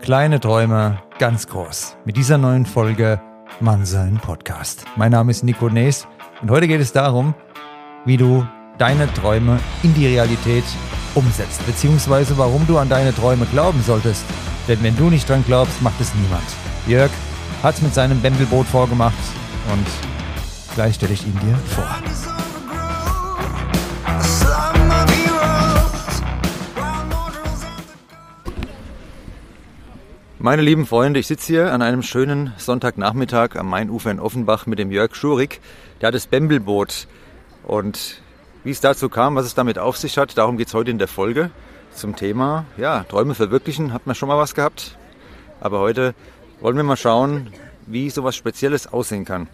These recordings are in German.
Kleine Träume, ganz groß. Mit dieser neuen Folge Mannsein Podcast. Mein Name ist Nico Nees und heute geht es darum, wie du deine Träume in die Realität umsetzt, beziehungsweise warum du an deine Träume glauben solltest. Denn wenn du nicht dran glaubst, macht es niemand. Jörg hat es mit seinem Bändelboot vorgemacht und gleich stelle ich ihn dir vor. Meine lieben Freunde, ich sitze hier an einem schönen Sonntagnachmittag am Mainufer in Offenbach mit dem Jörg Schurig. Der hat das Bembelboot. Und wie es dazu kam, was es damit auf sich hat, darum geht es heute in der Folge. Zum Thema, ja, Träume verwirklichen, hat man schon mal was gehabt. Aber heute wollen wir mal schauen, wie sowas Spezielles aussehen kann.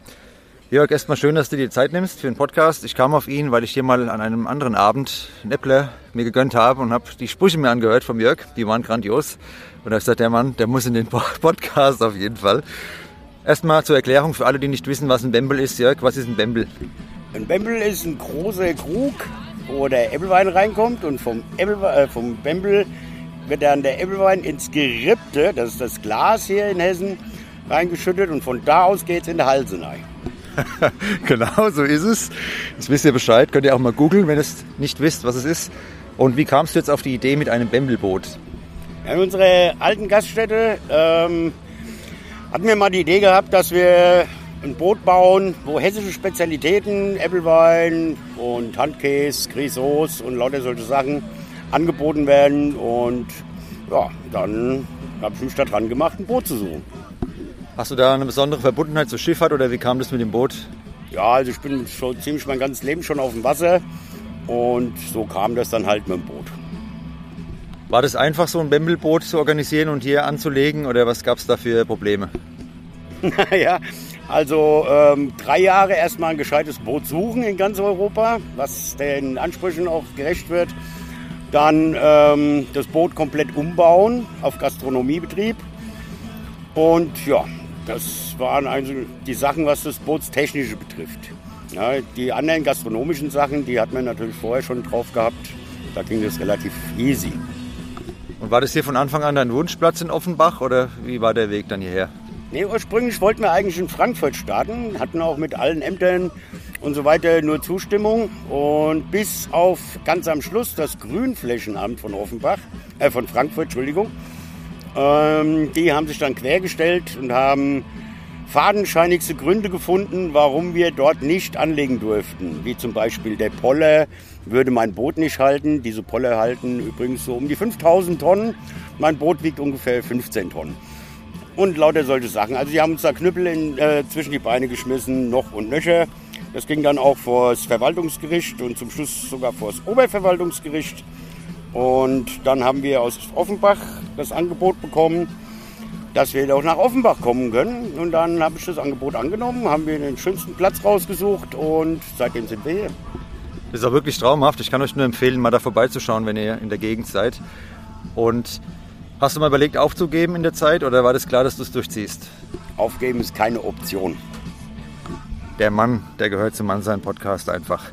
Jörg, erstmal schön, dass du dir Zeit nimmst für den Podcast. Ich kam auf ihn, weil ich hier mal an einem anderen Abend einen Äppler mir gegönnt habe und habe die Sprüche mir angehört vom Jörg. Die waren grandios. Und da ist der Mann, der muss in den Podcast auf jeden Fall. Erstmal zur Erklärung für alle, die nicht wissen, was ein Bembel ist. Jörg, was ist ein Bembel? Ein Bembel ist ein großer Krug, wo der Äppelwein reinkommt und vom, Äppel, äh, vom Bembel wird dann der Äppelwein ins Gerippte, das ist das Glas hier in Hessen, reingeschüttet und von da aus geht es in die Halse rein. genau, so ist es. Jetzt wisst ihr Bescheid, könnt ihr auch mal googeln, wenn ihr es nicht wisst, was es ist. Und wie kamst du jetzt auf die Idee mit einem Bembelboot? In unserer alten Gaststätte ähm, hatten wir mal die Idee gehabt, dass wir ein Boot bauen, wo hessische Spezialitäten, Äppelwein und Handkäse, Grisauce und lauter solche Sachen angeboten werden. Und ja, dann habe ich mich da dran gemacht, ein Boot zu suchen. Hast du da eine besondere Verbundenheit zur Schifffahrt oder wie kam das mit dem Boot? Ja, also ich bin schon ziemlich mein ganzes Leben schon auf dem Wasser und so kam das dann halt mit dem Boot. War das einfach, so ein Bembelboot zu organisieren und hier anzulegen oder was gab es da für Probleme? naja, also ähm, drei Jahre erstmal ein gescheites Boot suchen in ganz Europa, was den Ansprüchen auch gerecht wird. Dann ähm, das Boot komplett umbauen auf Gastronomiebetrieb. Und ja, das waren also die Sachen, was das Bootstechnische betrifft. Ja, die anderen gastronomischen Sachen, die hat man natürlich vorher schon drauf gehabt. Da ging das relativ easy. Und war das hier von Anfang an dein Wunschplatz in Offenbach oder wie war der Weg dann hierher? Nee, ursprünglich wollten wir eigentlich in Frankfurt starten, hatten auch mit allen Ämtern und so weiter nur Zustimmung. Und bis auf ganz am Schluss das Grünflächenamt von Offenbach, äh, von Frankfurt, Entschuldigung, ähm, die haben sich dann quergestellt und haben fadenscheinigste Gründe gefunden, warum wir dort nicht anlegen durften. Wie zum Beispiel der Poller würde mein Boot nicht halten. Diese Poller halten übrigens so um die 5000 Tonnen. Mein Boot wiegt ungefähr 15 Tonnen. Und lauter solche Sachen. Also die haben uns da Knüppel in, äh, zwischen die Beine geschmissen, noch und nöcher. Das ging dann auch vor das Verwaltungsgericht und zum Schluss sogar vor das Oberverwaltungsgericht. Und dann haben wir aus Offenbach das Angebot bekommen, dass wir doch nach Offenbach kommen können. Und dann habe ich das Angebot angenommen, haben wir den schönsten Platz rausgesucht und seitdem sind wir hier. Das ist auch wirklich traumhaft. Ich kann euch nur empfehlen, mal da vorbeizuschauen, wenn ihr in der Gegend seid. Und hast du mal überlegt, aufzugeben in der Zeit oder war das klar, dass du es durchziehst? Aufgeben ist keine Option. Der Mann, der gehört zum Mannsein Podcast einfach.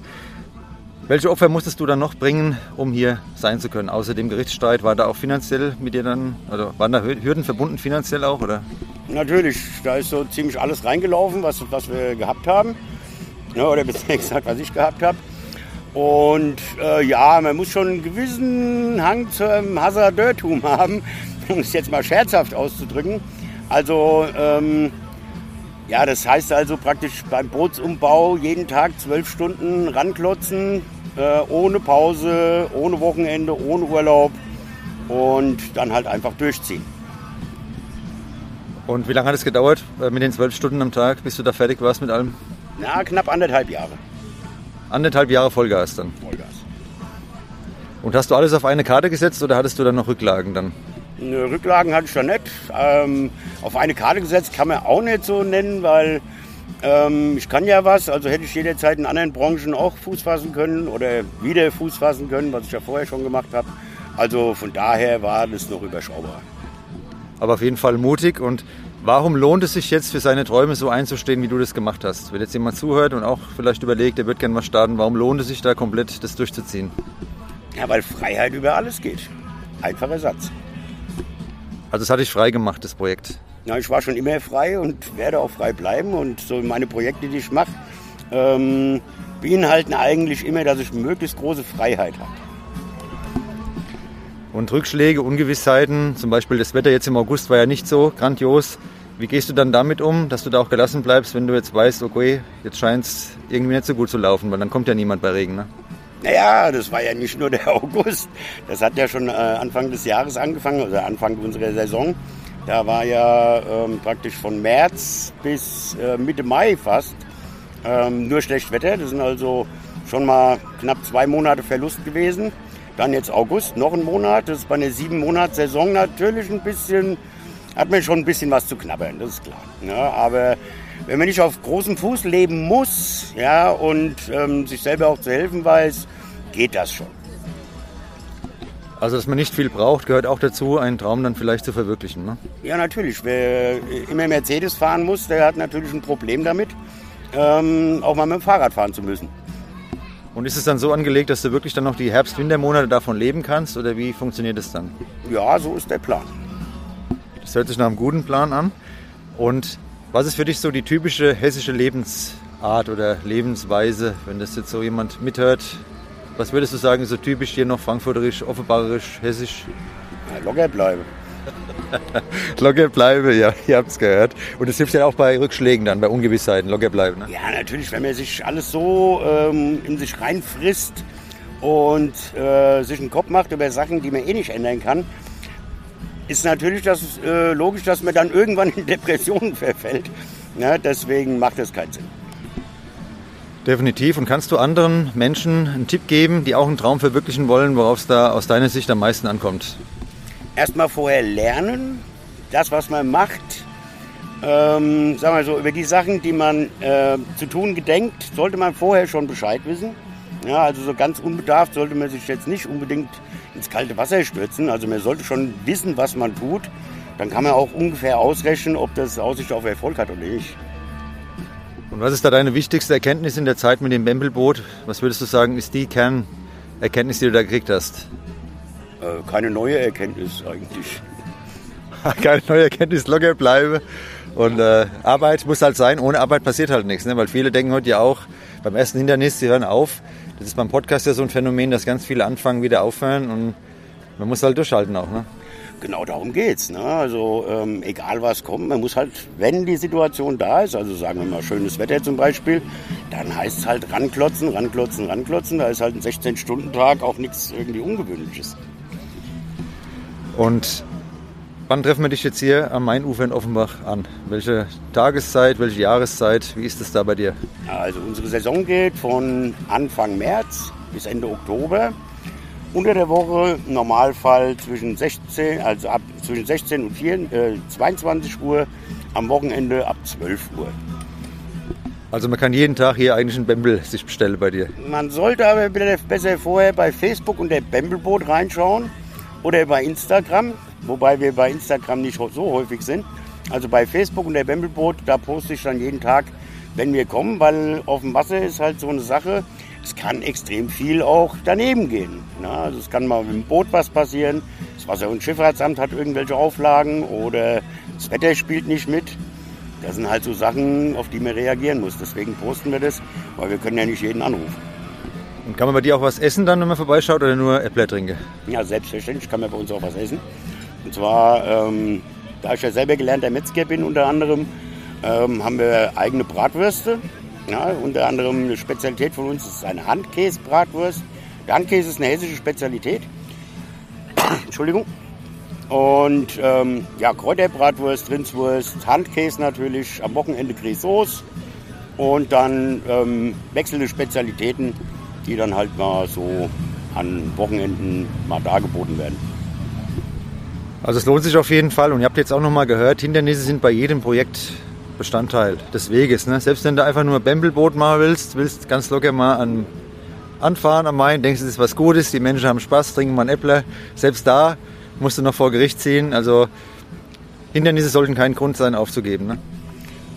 Welche Opfer musstest du dann noch bringen, um hier sein zu können? Außer dem Gerichtsstreit war da auch finanziell mit dir dann, also waren da Hürden verbunden finanziell auch, oder? Natürlich, da ist so ziemlich alles reingelaufen, was, was wir gehabt haben. Ja, oder besser gesagt, was ich gehabt habe. Und äh, ja, man muss schon einen gewissen Hang zum Hasardeurtum haben, um es jetzt mal scherzhaft auszudrücken. Also, ähm, ja, das heißt also praktisch beim Bootsumbau jeden Tag zwölf Stunden ranklotzen, äh, ohne Pause, ohne Wochenende, ohne Urlaub und dann halt einfach durchziehen. Und wie lange hat es gedauert äh, mit den zwölf Stunden am Tag, bis du da fertig warst mit allem? Na, knapp anderthalb Jahre. Anderthalb Jahre Vollgas dann? Vollgas. Und hast du alles auf eine Karte gesetzt oder hattest du dann noch Rücklagen dann? Rücklagen hatte ich da nicht. Ähm, auf eine Karte gesetzt kann man auch nicht so nennen, weil ähm, ich kann ja was, also hätte ich jederzeit in anderen Branchen auch Fuß fassen können oder wieder Fuß fassen können, was ich ja vorher schon gemacht habe. Also von daher war das noch überschaubar. Aber auf jeden Fall mutig und warum lohnt es sich jetzt für seine Träume so einzustehen, wie du das gemacht hast? Wenn jetzt jemand zuhört und auch vielleicht überlegt, er wird gerne mal starten, warum lohnt es sich da komplett das durchzuziehen? Ja, weil Freiheit über alles geht. Einfacher Satz. Also es hat dich frei gemacht, das Projekt? Ja, ich war schon immer frei und werde auch frei bleiben. Und so meine Projekte, die ich mache, ähm, beinhalten eigentlich immer, dass ich möglichst große Freiheit habe. Und Rückschläge, Ungewissheiten, zum Beispiel das Wetter jetzt im August war ja nicht so grandios. Wie gehst du dann damit um, dass du da auch gelassen bleibst, wenn du jetzt weißt, okay, jetzt scheint es irgendwie nicht so gut zu laufen, weil dann kommt ja niemand bei Regen, ne? Naja, das war ja nicht nur der August. Das hat ja schon äh, Anfang des Jahres angefangen, also Anfang unserer Saison. Da war ja ähm, praktisch von März bis äh, Mitte Mai fast ähm, nur schlecht Wetter. Das sind also schon mal knapp zwei Monate Verlust gewesen. Dann jetzt August, noch ein Monat. Das ist bei einer sieben Monats Saison natürlich ein bisschen, hat man schon ein bisschen was zu knabbern, das ist klar. Ja, ne? aber wenn man nicht auf großem Fuß leben muss ja, und ähm, sich selber auch zu helfen weiß, geht das schon. Also, dass man nicht viel braucht, gehört auch dazu, einen Traum dann vielleicht zu verwirklichen. Ne? Ja, natürlich. Wer immer Mercedes fahren muss, der hat natürlich ein Problem damit, ähm, auch mal mit dem Fahrrad fahren zu müssen. Und ist es dann so angelegt, dass du wirklich dann noch die Herbst-Wintermonate davon leben kannst oder wie funktioniert das dann? Ja, so ist der Plan. Das hört sich nach einem guten Plan an. Und was ist für dich so die typische hessische Lebensart oder Lebensweise, wenn das jetzt so jemand mithört, was würdest du sagen, so typisch hier noch frankfurterisch, offenbarisch, hessisch? Ja, locker bleiben. locker bleibe, ja, ihr habt es gehört. Und das hilft ja auch bei Rückschlägen dann, bei Ungewissheiten, locker bleiben. Ne? Ja, natürlich, wenn man sich alles so ähm, in sich reinfrisst und äh, sich einen Kopf macht über Sachen, die man eh nicht ändern kann, ist natürlich das, äh, logisch, dass man dann irgendwann in Depressionen verfällt. Ja, deswegen macht das keinen Sinn. Definitiv. Und kannst du anderen Menschen einen Tipp geben, die auch einen Traum verwirklichen wollen, worauf es da aus deiner Sicht am meisten ankommt? Erstmal vorher lernen, das, was man macht. Ähm, sagen wir so, über die Sachen, die man äh, zu tun gedenkt, sollte man vorher schon Bescheid wissen. Ja, also so ganz unbedarft sollte man sich jetzt nicht unbedingt ins kalte Wasser stürzen. Also man sollte schon wissen, was man tut. Dann kann man auch ungefähr ausrechnen, ob das Aussicht auf Erfolg hat oder nicht. Und was ist da deine wichtigste Erkenntnis in der Zeit mit dem Bembelboot? Was würdest du sagen, ist die Kernerkenntnis, die du da gekriegt hast? Äh, keine neue Erkenntnis eigentlich. keine neue Erkenntnis, locker bleibe. Und äh, Arbeit muss halt sein, ohne Arbeit passiert halt nichts. Ne? Weil viele denken heute ja auch, beim ersten Hindernis, sie hören auf. Das ist beim Podcast ja so ein Phänomen, dass ganz viele anfangen, wieder aufhören. Und man muss halt durchhalten auch. Ne? Genau darum geht's. Ne? Also ähm, egal was kommt, man muss halt, wenn die Situation da ist, also sagen wir mal schönes Wetter zum Beispiel, dann heißt es halt ranklotzen, ranklotzen, ranklotzen. Da ist halt ein 16-Stunden-Tag auch nichts irgendwie Ungewöhnliches. Und wann treffen wir dich jetzt hier am Mainufer in Offenbach an? Welche Tageszeit, welche Jahreszeit? Wie ist es da bei dir? Also unsere Saison geht von Anfang März bis Ende Oktober. Unter der Woche im Normalfall zwischen 16, also ab zwischen 16 und 4, äh, 22 Uhr, am Wochenende ab 12 Uhr. Also man kann jeden Tag hier eigentlich ein Bembel sich bestellen bei dir. Man sollte aber besser vorher bei Facebook und der Bembelboot reinschauen oder bei Instagram, wobei wir bei Instagram nicht so häufig sind. Also bei Facebook und der Bembelboot, da poste ich dann jeden Tag, wenn wir kommen, weil auf dem Wasser ist halt so eine Sache es kann extrem viel auch daneben gehen. Ne? Also es kann mal mit dem Boot was passieren, das Wasser- und Schifffahrtsamt hat irgendwelche Auflagen oder das Wetter spielt nicht mit. Das sind halt so Sachen, auf die man reagieren muss. Deswegen posten wir das, weil wir können ja nicht jeden anrufen. Und kann man bei dir auch was essen dann, wenn man vorbeischaut oder nur Äppler trinken? Ja, selbstverständlich kann man bei uns auch was essen. Und zwar, ähm, da ich ja selber gelernter Metzger bin unter anderem, ähm, haben wir eigene Bratwürste. Ja, unter anderem eine Spezialität von uns ist eine Handkäse-Bratwurst. Der Handkäse ist eine hessische Spezialität. Entschuldigung. Und ähm, ja, Kräuterbratwurst, Rindswurst, Handkäse natürlich, am Wochenende Grisauce und dann ähm, wechselnde Spezialitäten, die dann halt mal so an Wochenenden mal dargeboten werden. Also es lohnt sich auf jeden Fall und ihr habt jetzt auch noch mal gehört, Hindernisse sind bei jedem Projekt Bestandteil des Weges. Ne? Selbst wenn du einfach nur Bembelboot machen willst, willst ganz locker mal an, anfahren am Main, denkst, es ist was Gutes, die Menschen haben Spaß, trinken mal einen Äppler. Selbst da musst du noch vor Gericht ziehen. Also Hindernisse sollten kein Grund sein, aufzugeben. Ne?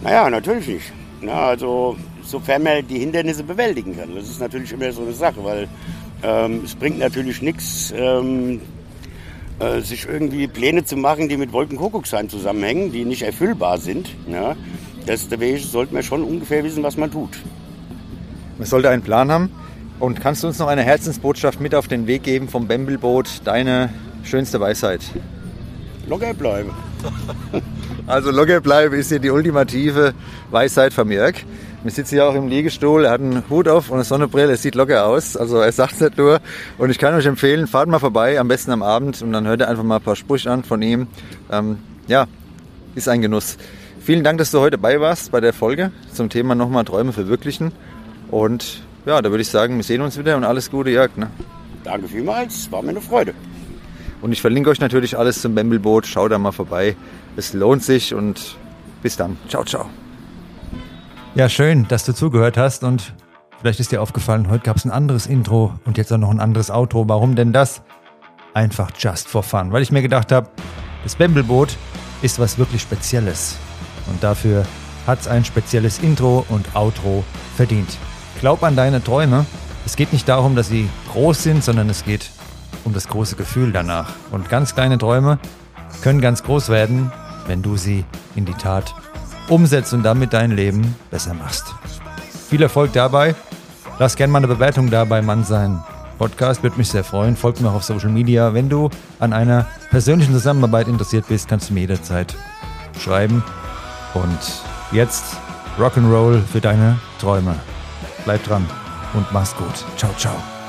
Naja, natürlich nicht. Na, also sofern man die Hindernisse bewältigen kann. Das ist natürlich immer so eine Sache, weil ähm, es bringt natürlich nichts, ähm, äh, sich irgendwie Pläne zu machen, die mit Wolkenkuckucksheim zusammenhängen, die nicht erfüllbar sind. Ja, das, da sollte man schon ungefähr wissen, was man tut. Man sollte einen Plan haben. Und kannst du uns noch eine Herzensbotschaft mit auf den Weg geben vom Bembelboot, deine schönste Weisheit? Locker bleiben. Also locker bleiben ist hier die ultimative Weisheit von Jörg. Wir sitzen hier auch im Liegestuhl, er hat einen Hut auf und eine Sonnenbrille, es sieht locker aus. Also er sagt es nicht nur. Und ich kann euch empfehlen, fahrt mal vorbei, am besten am Abend und dann hört ihr einfach mal ein paar Sprüche an von ihm. Ähm, ja, ist ein Genuss. Vielen Dank, dass du heute dabei warst bei der Folge zum Thema nochmal Träume verwirklichen. Und ja, da würde ich sagen, wir sehen uns wieder und alles Gute, Jörg. Ne? Danke vielmals, war mir eine Freude. Und ich verlinke euch natürlich alles zum Bembelboot. Schaut da mal vorbei. Es lohnt sich und bis dann. Ciao, ciao. Ja, schön, dass du zugehört hast und vielleicht ist dir aufgefallen, heute gab es ein anderes Intro und jetzt auch noch ein anderes Outro. Warum denn das? Einfach just for fun, weil ich mir gedacht habe, das Bembelboot ist was wirklich Spezielles und dafür hat es ein spezielles Intro und Outro verdient. Glaub an deine Träume. Es geht nicht darum, dass sie groß sind, sondern es geht um das große Gefühl danach. Und ganz kleine Träume können ganz groß werden, wenn du sie in die Tat umsetzt und damit dein Leben besser machst. Viel Erfolg dabei. Lass gerne mal eine Bewertung da bei Mann sein. Podcast würde mich sehr freuen. Folgt mir auch auf Social Media. Wenn du an einer persönlichen Zusammenarbeit interessiert bist, kannst du mir jederzeit schreiben. Und jetzt Rock'n'Roll für deine Träume. Bleib dran und mach's gut. Ciao, ciao.